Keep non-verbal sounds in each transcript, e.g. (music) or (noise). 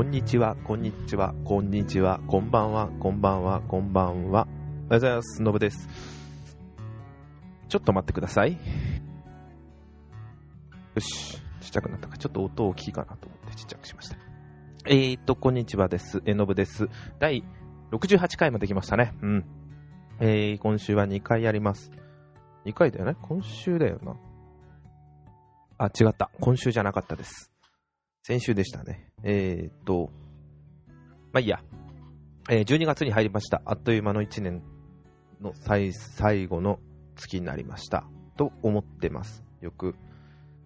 こんにちは、こんにちは、こんにちは、こんばんは、こんばんは、こんばんは。おはようございます。のぶです。ちょっと待ってください。よし。ちっちゃくなったか。ちょっと音大きいかなと思ってちっちゃくしました。えーと、こんにちはです。えのぶです。第68回まで来ましたね。うん。えー、今週は2回やります。2回だよね？今週だよな。あ、違った。今週じゃなかったです。先週でしたね。えーと、まあいいや。えー12月に入りました。あっという間の1年の最最後の月になりました。と思ってます。よく、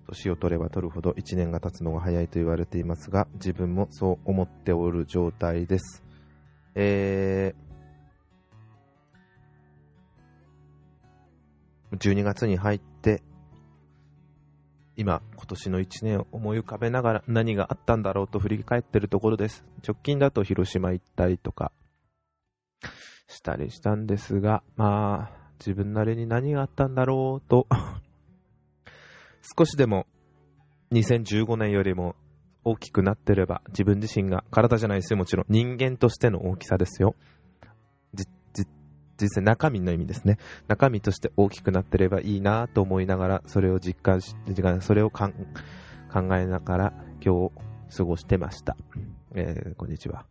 年を取れば取るほど1年が経つのが早いと言われていますが、自分もそう思っておる状態です。えー、12月に入って、今、今年の1年を思い浮かべながら何があったんだろうと振り返ってるところです。直近だと広島行ったりとかしたりしたんですが、まあ、自分なりに何があったんだろうと、少しでも2015年よりも大きくなってれば自分自身が体じゃないですよ、もちろん人間としての大きさですよ。実際中身の意味ですね。中身として大きくなってればいいなと思いながら、それを実感し、それを考えながら今日過ごしてました。えーこんにちは。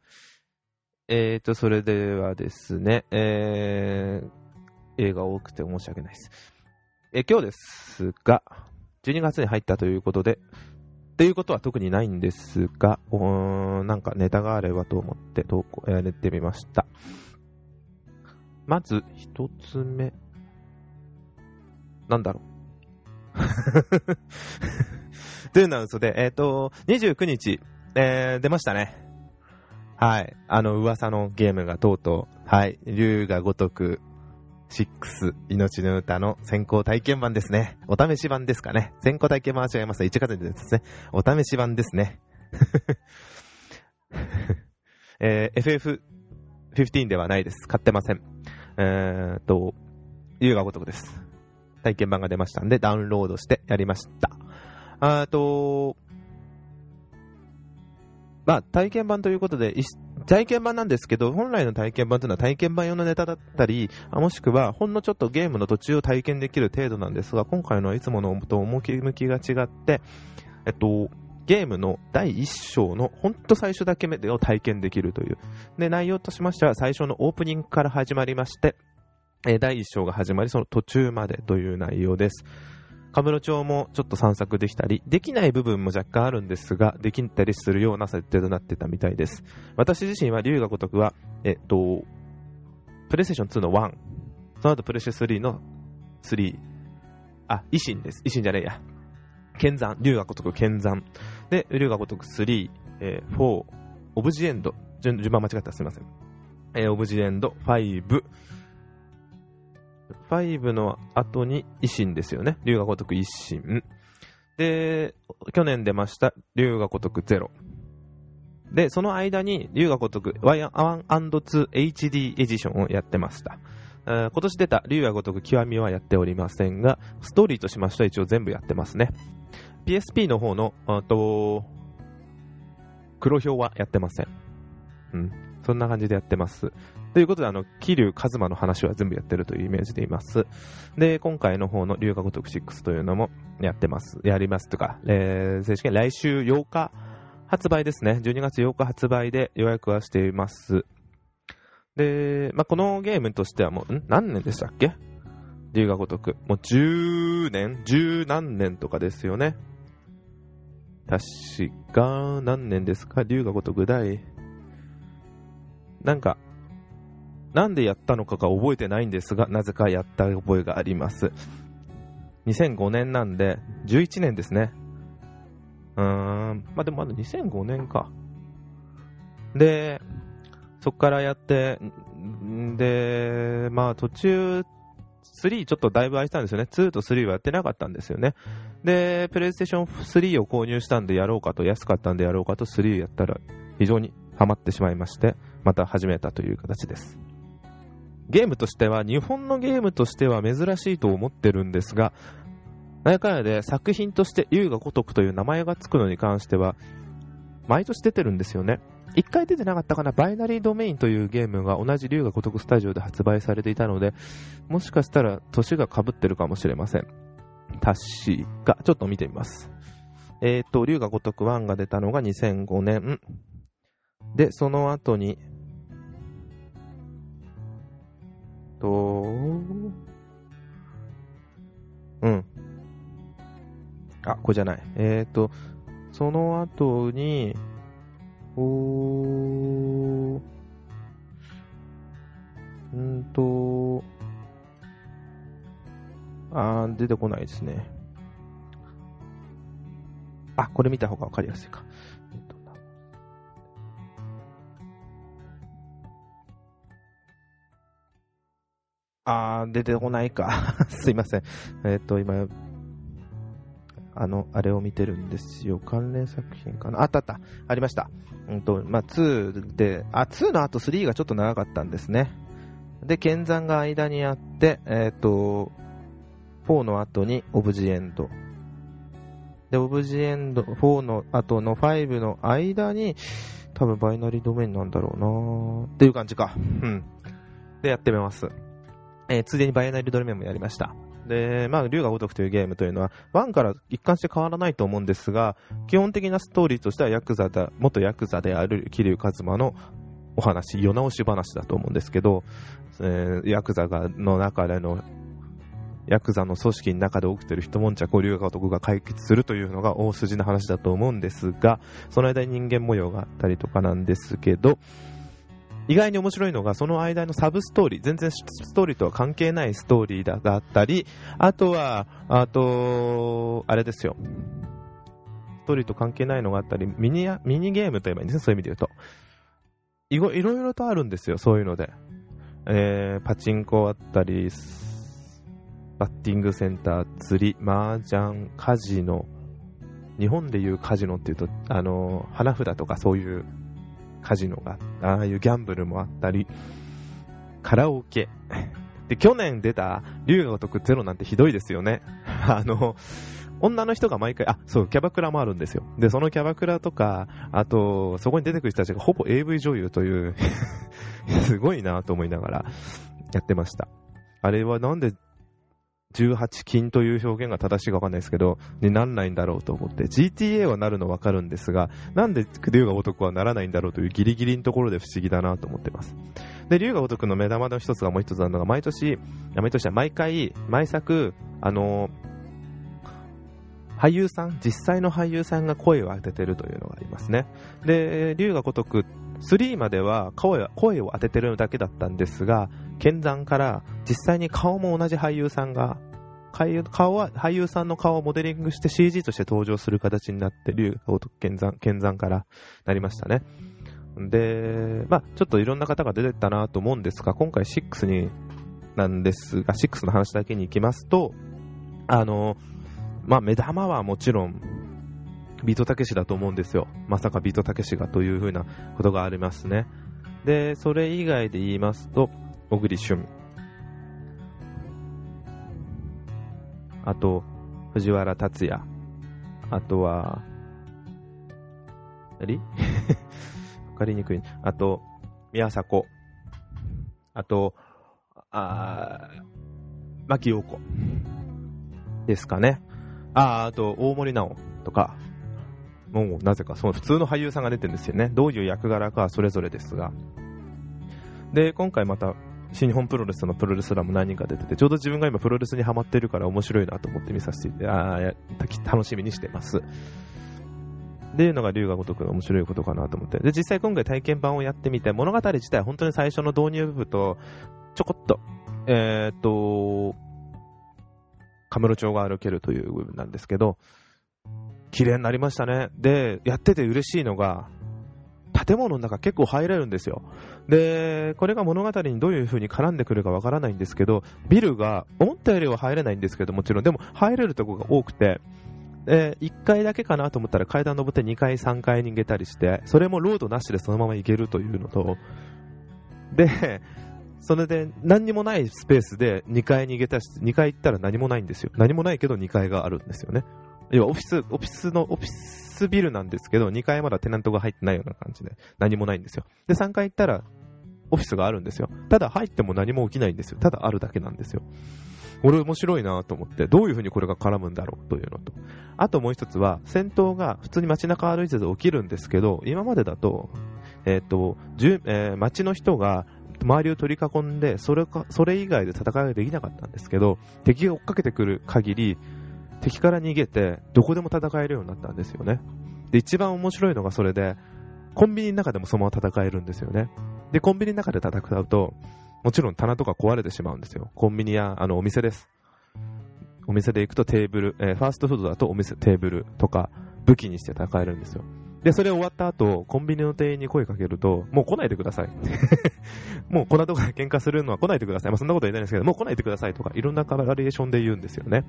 えーと、それではですね、えー映画多くて申し訳ないです。えー今日ですが、12月に入ったということで、っていうことは特にないんですが、なんかネタがあればと思って投稿、えー、練ってみました。まず、一つ目。なんだろう。(laughs) というのは嘘で、えっ、と、29日、えー出ましたね。はい。あの、噂のゲームがとうとう、はい。竜が如く、6、命の歌の先行体験版ですね。お試し版ですかね。先行体験版は違います。1月にですね。お試し版ですね。(laughs) えー FF15 ではないです。買ってません。えーっと、竜が如くです。体験版が出ましたんで、ダウンロードしてやりました。あーと、まあ、体験版ということで、体験版なんですけど、本来の体験版というのは体験版用のネタだったり、もしくは、ほんのちょっとゲームの途中を体験できる程度なんですが、今回のはいつものと趣向きが違って、えっと、ゲームの第一章のほんと最初だけ目を体験できるという。で、内容としましては、最初のオープニングから始まりまして、えー第一章が始まり、その途中までという内容です。カムロ町もちょっと散策できたり、できない部分も若干あるんですが、できたりするような設定となってたみたいです。私自身は竜が如くは、えっと、プレイステーション2の1、その後プレイステ3の3、あ、維新です。維新じゃねえや。剣山、竜が如く剣山。で、竜が如く3、えー4、オブジエンド、順順番間違ったらすみません。えーオブジエンド、5、5の後に維新ですよね。竜が如く維新。で、去年出ました、竜が如く0。で、その間に、竜が如く 1&2HD エディションをやってました。えー今年出た竜が如く極みはやっておりませんが、ストーリーとしましては一応全部やってますね。PSP の方の、あと、黒表はやってません。うん。そんな感じでやってます。ということで、あの、桐生一馬の話は全部やってるというイメージでいます。で、今回の方の龍が如く6というのもやってます。やりますとか、えー正式に来週8日発売ですね。12月8日発売で予約はしています。で、まあ、このゲームとしてはもう、ん？何年でしたっけ？龍が如く。もう10年 ?10 何年とかですよね。確か、何年ですか？龍が如く第。なんか、なんでやったのかが覚えてないんですが、なぜかやった覚えがあります。2005年なんで、11年ですね。うーん、まあ、でもまだ2005年か。で、そっからやって、で、まあ途中、3ちょっとだいぶ空いたんですよね。2と3はやってなかったんですよね。で、プレイステーション3を購入したんでやろうかと、安かったんでやろうかと3やったら非常にハマってしまいまして、また始めたという形です。ゲームとしては、日本のゲームとしては珍しいと思ってるんですが、なんやかんやで作品として優が如くという名前がつくのに関しては、毎年出てるんですよね。一回出てなかったかな、バイナリードメインというゲームが同じ龍が如くスタジオで発売されていたので、もしかしたら年が被ってるかもしれません。確か、ちょっと見てみます。えっ、と、龍が如く1が出たのが2005年。で、その後に、と、うん。あ、これじゃない。えっ、と、その後に、おー、んと、あー、出てこないですね。あ、これ見た方がわかりやすいか。えっとなあー、出てこないか。(laughs) すいません。えっと、今、あの、あれを見てるんですよ。関連作品かな？あったあった。ありました。うんと、まあ、2で、あ、2の後3がちょっと長かったんですね。で、剣山が間にあって、えっ、と、4の後にオブジエンド。で、オブジエンド、4の後の5の間に、多分バイナリードメインなんだろうなっていう感じか。うん。で、やってみます。えーついでにバイナリードメインもやりました。で、まあ、竜が如くというゲームというのは、1から一貫して変わらないと思うんですが、基本的なストーリーとしてはヤクザだ、元ヤクザである桐生一馬のお話、世直し話だと思うんですけど、えーヤクザがの中での、ヤクザの組織の中で起きてる一悶着を龍が如くが解決するというのが大筋の話だと思うんですが、その間に人間模様があったりとかなんですけど、意外に面白いのが、その間のサブストーリー、全然ストーリーとは関係ないストーリーだがあったり、あとは、あと、あれですよ。ストーリーと関係ないのがあったり、ミニミニゲームといえばいいんですね、そういう意味で言うと。いろいろとあるんですよ、そういうので。えー、パチンコあったり、バッティングセンター、釣り、麻雀、カジノ。日本でいうカジノっていうと、あの、花札とかそういうカジノが、ああいうギャンブルもあったり、カラオケ。で、去年出た、竜が如くゼロなんてひどいですよね。(laughs) あの、女の人が毎回、あ、そう、キャバクラもあるんですよ。で、そのキャバクラとか、あと、そこに出てくる人たちがほぼ AV 女優という、(laughs) すごいなと思いながらやってました。あれはなんで18金という表現が正しいかわかんないですけど、になんないんだろうと思って、GTA はなるのわかるんですが、なんで竜が如くはならないんだろうというギリギリのところで不思議だなと思ってます。で、竜が如くの目玉の一つがもう一つなのが、毎年、毎年は毎回、毎作、あの俳優さん、実際の俳優さんが声を当ててるというのがありますね。で、竜が如く3までは声声を当ててるだけだったんですが、剣山から実際に顔も同じ俳優さんが、顔は俳優さんの顔をモデリングして CG として登場する形になって、竜が如く剣山剣山からなりましたね。で、まあちょっといろんな方が出てたなと思うんですが、今回6に、なんですが、6の話だけに行きますと、あの、まあ目玉はもちろん、ビートたけしだと思うんですよ。まさかビートたけしがというふうなことがありますね。で、それ以外で言いますと、小栗旬。あと、藤原竜也。あとは、何 (laughs) わかりにくい。あと、宮迫。あと、あー、牧陽子。ですかね。あー、あと、大森直とか、もうなぜかその普通の俳優さんが出てるんですよね。どういう役柄かはそれぞれですが。で、今回また、新日本プロレスのプロレスラーも何人か出てて、ちょうど自分が今プロレスにハマってるから面白いなと思って見させて、あーや楽しみにしてます。で、いうのが龍が如くの面白いことかなと思って。で、実際今回体験版をやってみて、物語自体本当に最初の導入部分と、ちょこっと、えーっと、カムロ町が歩けるという部分なんですけど、綺麗になりましたね。で、やってて嬉しいのが、建物の中結構入れるんですよ。で、これが物語にどういう風に絡んでくるかわからないんですけど、ビルが思ったよりは入れないんですけど、もちろん、でも入れるとこが多くて、で、1階だけかなと思ったら階段登って2階、3階に行けたりして、それもロードなしでそのまま行けるというのと、で、それで何にもないスペースで2階に行けたし、2階行ったら何もないんですよ。何もないけど2階があるんですよね。要はオフィス、オフィスの、オフィスビルなんですけど、2階まだテナントが入ってないような感じで、何もないんですよ。で、3階行ったら、オフィスがあるんですよ。ただ入っても何も起きないんですよ。ただあるだけなんですよ。これ面白いなと思って、どういう風にこれが絡むんだろうというのと。あともう一つは、戦闘が普通に街中歩いてて起きるんですけど、今までだと、えっ、ー、と、えー、街の人が周りを取り囲んで、それか、それ以外で戦いができなかったんですけど、敵が追っかけてくる限り、敵から逃げて、どこでも戦えるようになったんですよね。で、一番面白いのがそれで、コンビニの中でもそのまま戦えるんですよね。で、コンビニの中で戦うと、もちろん棚とか壊れてしまうんですよ。コンビニや、あの、お店です。お店で行くとテーブル、えー、ファーストフードだとお店、テーブルとか武器にして戦えるんですよ。で、それ終わった後、コンビニの店員に声かけると、もう来ないでください。(laughs) もうこんなとこで喧嘩するのは来ないでください。まあそんなこと言えないんですけど、もう来ないでくださいとか、いろんなバリエーションで言うんですよね。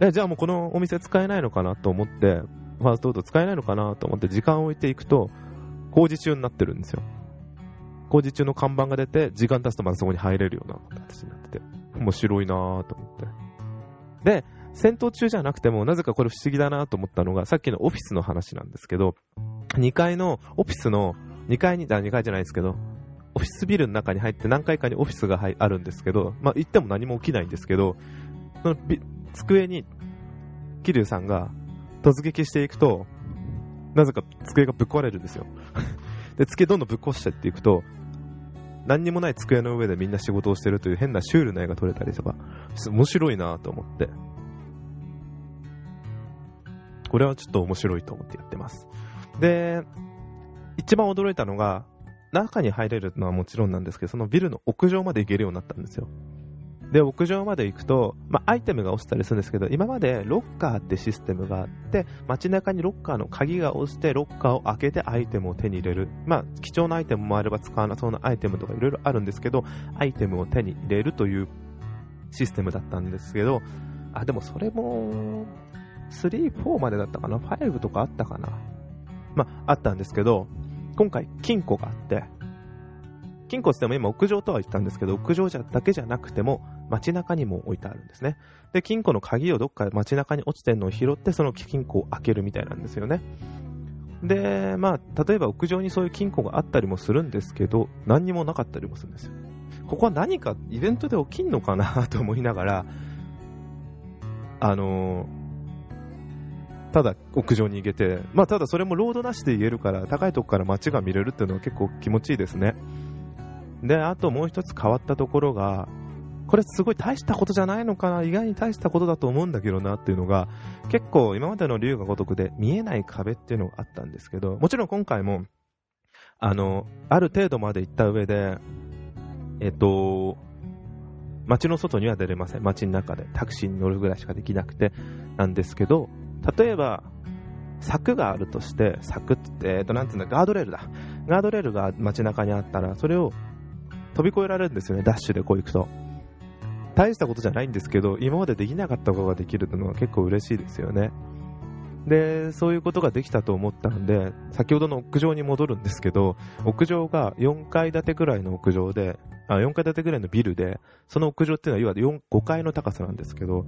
え、じゃあもうこのお店使えないのかなと思って、ファーストフード使えないのかなと思って時間を置いていくと、工事中になってるんですよ。工事中の看板が出て、時間経つとまたそこに入れるような形になってて、面白いなぁと思って。で、戦闘中じゃなくても、なぜかこれ不思議だなと思ったのが、さっきのオフィスの話なんですけど、2階の、オフィスの、2階に、あ、2階じゃないですけど、オフィスビルの中に入って何階かにオフィスがあるんですけど、まあ、行っても何も起きないんですけど、その机に、桐生さんが突撃していくと、なぜか机がぶっ壊れるんですよ。(laughs) で、机どんどんぶっ壊してっていくと、何にもない机の上でみんな仕事をしてるという変なシュールな絵が撮れたりとか、面白いなと思って。これはちょっと面白いと思ってやってます。で、一番驚いたのが、中に入れるのはもちろんなんですけど、そのビルの屋上まで行けるようになったんですよ。で、屋上まで行くと、まあ、アイテムが落ちたりするんですけど、今までロッカーってシステムがあって、街中にロッカーの鍵が落ちて、ロッカーを開けてアイテムを手に入れる。まあ、貴重なアイテムもあれば使わなそうなアイテムとかいろいろあるんですけど、アイテムを手に入れるというシステムだったんですけど、あ、でもそれも、3、4までだったかな ?5 とかあったかな？まあ、あったんですけど、今回金庫があって、金庫って言っても今屋上とは言ったんですけど、屋上じゃだけじゃなくても、街中にも置いてあるんですね。で、金庫の鍵をどっか街中に落ちてるのを拾って、その金庫を開けるみたいなんですよね。で、まあ、例えば屋上にそういう金庫があったりもするんですけど、何にもなかったりもするんですよ。ここは何かイベントで起きんのかな？と思いながら、あのー、ただ屋上に行けて、まあただそれもロードなしで言えるから、高いとこから街が見れるっていうのは結構気持ちいいですね。で、あともう一つ変わったところが、これすごい大したことじゃないのかな、意外に大したことだと思うんだけどなっていうのが、結構今までの竜が如くで見えない壁っていうのがあったんですけど、もちろん今回も、あの、ある程度まで行った上で、えっと、街の外には出れません。街の中でタクシーに乗るぐらいしかできなくて、なんですけど、例えば、柵があるとして、柵って、えっと、なんていうんだ、ガードレールだ。ガードレールが街中にあったら、それを飛び越えられるんですよね、ダッシュでこう行くと。大したことじゃないんですけど、今までできなかったことができるのは結構嬉しいですよね。で、そういうことができたと思ったので、先ほどの屋上に戻るんですけど、屋上が4階建てぐらいの屋上で、あ4階建てぐらいのビルで、その屋上っていうのは、いわゆる5階の高さなんですけど、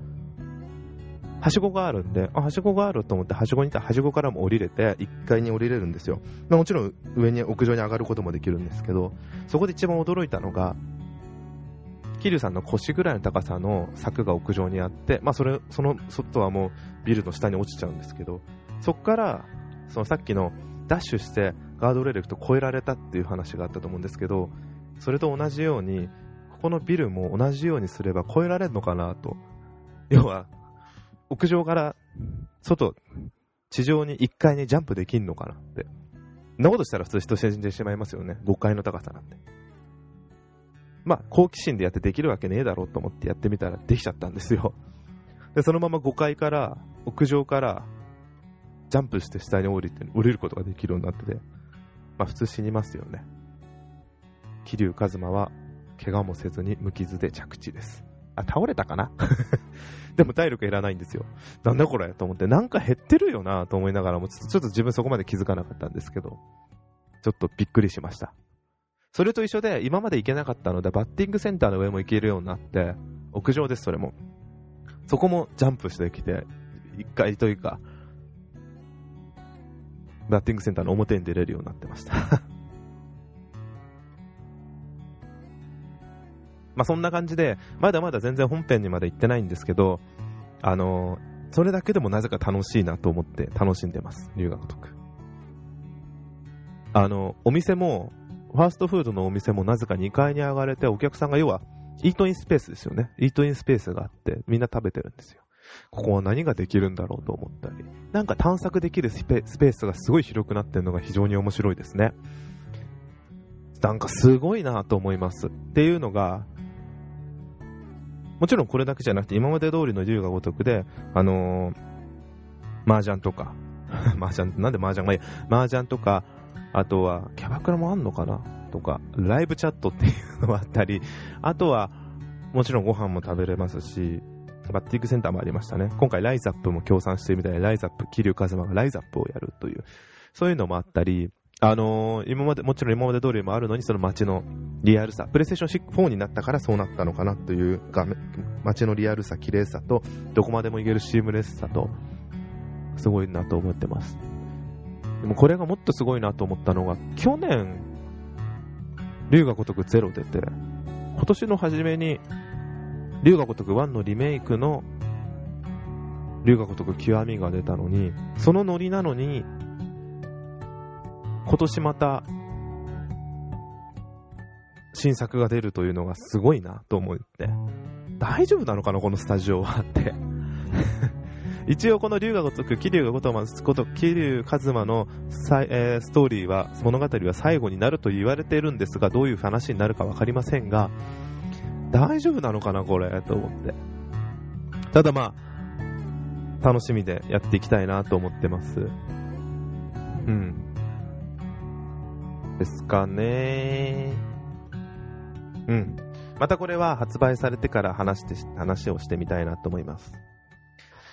はしごがあるんで、あ、はしごがあると思って、はしごにいたら、はしごからも降りれて、1階に降りれるんですよ。まあ、もちろん、上に、屋上に上がることもできるんですけど、そこで一番驚いたのが、桐生さんの腰ぐらいの高さの柵が屋上にあって、まあ、それ、その外はもうビルの下に落ちちゃうんですけど、そこから、そのさっきのダッシュしてガードレールと越えられたっていう話があったと思うんですけど、それと同じように、ここのビルも同じようにすれば越えられるのかなと。要は、屋上から外、地上に1階にジャンプできんのかなって。そんなことしたら普通人死んでしまいますよね。5階の高さなんて。まあ、好奇心でやってできるわけねえだろうと思ってやってみたらできちゃったんですよ。で、そのまま5階から、屋上から、ジャンプして下に降りて、降りることができるようになってて、まあ普通死にますよね。桐生一馬は、怪我もせずに無傷で着地です。あ、倒れたかな？(laughs) でも体力減らないんですよ。なんだこれ？と思って、なんか減ってるよな？と思いながらも、ちょっと自分そこまで気づかなかったんですけど、ちょっとびっくりしました。それと一緒で、今まで行けなかったので、バッティングセンターの上も行けるようになって、屋上です、それも。そこもジャンプしてきて、1階というか、バッティングセンターの表に出れるようになってました。まあそんな感じで、まだまだ全然本編にまで行ってないんですけど、あのー、それだけでもなぜか楽しいなと思って楽しんでます、龍が如く。あの、お店も、ファーストフードのお店もなぜか2階に上がれて、お客さんが要は、イートインスペースですよね。イートインスペースがあって、みんな食べてるんですよ。ここは何ができるんだろうと思ったり、なんか探索できるスペースがすごい広くなってるのが非常に面白いですね。なんかすごいなと思います。っていうのが、もちろんこれだけじゃなくて、今まで通りの竜が如くで、あのー、麻雀とか、(laughs) 麻雀、なんで麻雀がいい？麻雀とか、あとは、キャバクラもあんのかな？とか、ライブチャットっていうのもあったり、あとは、もちろんご飯も食べれますし、バッティングセンターもありましたね。今回ライザップも協賛してるみたいで、ライザップ、桐生一馬がライザップをやるという、そういうのもあったり、あのー、今まで、もちろん今まで通りもあるのに、その街のリアルさ、プレイステーション4になったからそうなったのかなという画面、街のリアルさ、綺麗さと、どこまでも行けるシームレスさと、すごいなと思ってます。でもこれがもっとすごいなと思ったのが、去年、龍が如くゼロ出て、今年の初めに、龍が如く1のリメイクの龍が如く極みが出たのに、そのノリなのに、今年また新作が出るというのがすごいなと思って、大丈夫なのかな、このスタジオはって (laughs) 一応この龍が如く、桐生が如く、こと桐生一馬のえー、ストーリーは、物語は最後になると言われているんですが、どういう話になるか分かりませんが、大丈夫なのかな、これ、と思って。ただまあ、楽しみでやっていきたいなと思ってます。うん。ですかね。うん。またこれは発売されてから話して、話をしてみたいなと思います。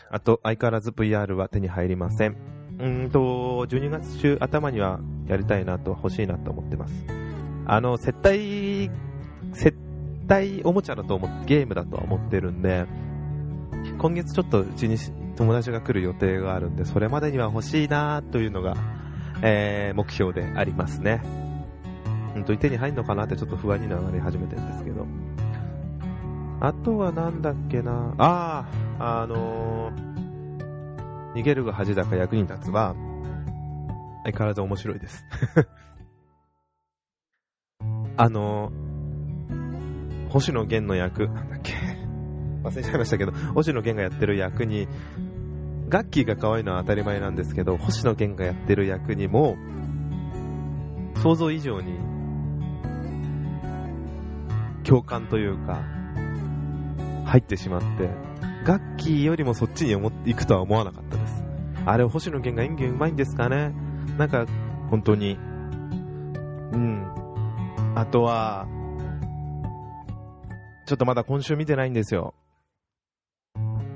あと、相変わらず VR は手に入りません。うんと、12月中頭にはやりたいなと、欲しいなと思ってます。あの、接待、接待おもちゃだと思って、ゲームだとは思ってるんで、今月ちょっとうちに友達が来る予定があるんで、それまでには欲しいなというのがえー、目標でありますね。うんと、手に入んのかなってちょっと不安になり始めてるんですけど。あとはなんだっけな。ああ、あのー、逃げるが恥だか役に立つは、相変わらず面白いです。(laughs) あのー、星野源の役、なんだっけ。忘れちゃいましたけど、星野源がやってる役に、ガッキーが可愛いのは当たり前なんですけど、星野源がやってる役にも、想像以上に、共感というか、入ってしまって、ガッキーよりもそっちに思っていくとは思わなかったです。あれ、星野源が演技うまいんですかね？なんか、本当に。うん。あとは、ちょっとまだ今週見てないんですよ。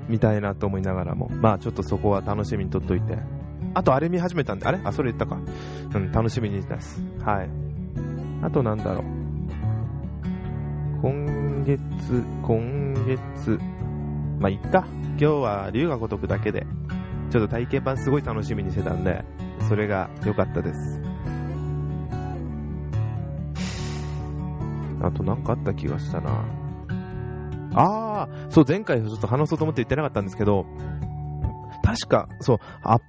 見たいなと思いながらも、まあちょっとそこは楽しみにとっといて。あとあれ見始めたんで、あれ？あ、それ言ったか。うん、楽しみにしたです。はい。あとなんだろう。今月、今月、まあいっか。今日は龍が如くだけで、ちょっと体験版すごい楽しみにしてたんで、それが良かったです。あとなんかあった気がしたな。ああ、そう、前回ちょっと話そうと思って言ってなかったんですけど、確か、そう、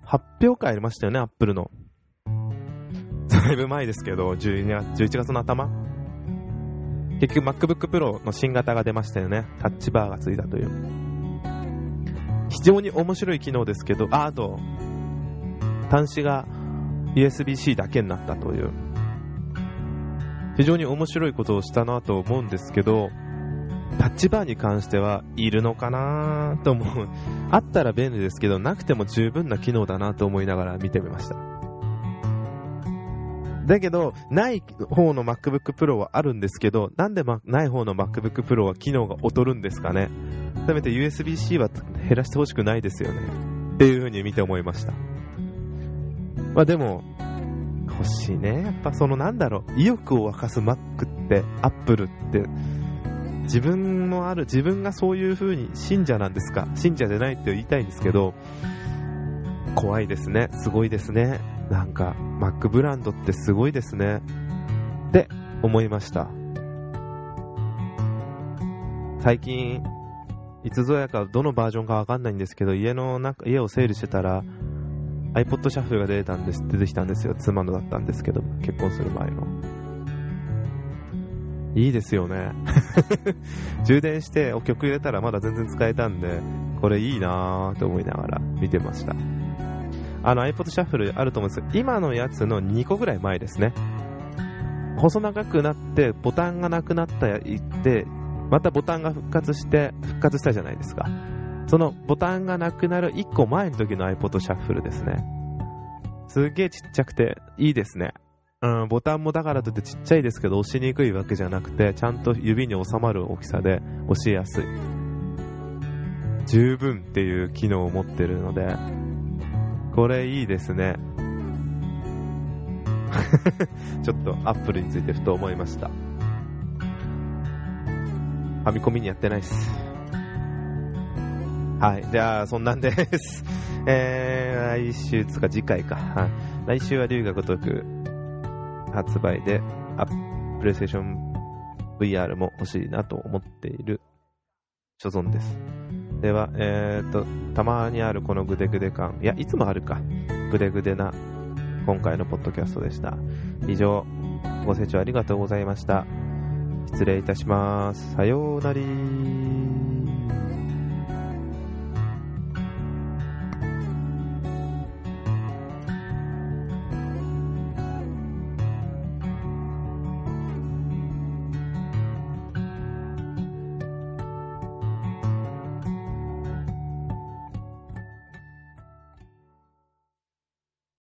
発表会ありましたよね、アップルの。だいぶ前ですけど、12月11月の頭。結局 MacBook Pro の新型が出ましたよね。タッチバーがついたという。非常に面白い機能ですけど、あ、あと、端子が USB-C だけになったという。非常に面白いことをしたなと思うんですけど、タッチバーに関してはいるのかなと思う。あったら便利ですけど、なくても十分な機能だなと思いながら見てみました。だけど、ない方の MacBook Pro はあるんですけど、なんで、ま、ない方の MacBook Pro は機能が劣るんですかね。せめて USB-C は減らしてほしくないですよね。っていう風に見て思いました。まあでも、欲しいね。やっぱそのなんだろう、意欲を沸かす Mac って、Apple って、自分のある、自分がそういう風に信者なんですか？信者じゃないって言いたいんですけど、怖いですね。すごいですね。なんか、マックブランドってすごいですね。って思いました。最近、いつぞやかどのバージョンかわかんないんですけど、家の中、家を整理してたら、iPod シャッフルが出たんです、出てきたんですよ。妻のだったんですけど、結婚する前の。いいですよね。(laughs) 充電してお曲入れたらまだ全然使えたんで、これいいなぁと思いながら見てました。あの iPod シャッフルあると思うんですけど、今のやつの2個ぐらい前ですね。細長くなってボタンがなくなったやって、またボタンが復活して、復活したじゃないですか。そのボタンがなくなる1個前の時の iPod シャッフルですね。すげえちっちゃくていいですね。うん、ボタンもだからといってちっちゃいですけど押しにくいわけじゃなくて、ちゃんと指に収まる大きさで押しやすい。十分っていう機能を持ってるので、これいいですね。(laughs) ちょっとアップルについてふと思いました。ファミコミにやってないっす。はい。じゃあ、そんなんです。えー、来週つか次回か。来週は龍が如く発売で、あ、プレイステーション VR も欲しいなと思っている所存です。では、えーと、たまにあるこのグデグデ感、いや、いつもあるか、グデグデな今回のポッドキャストでした。以上、ご清聴ありがとうございました。失礼いたします。さようなら。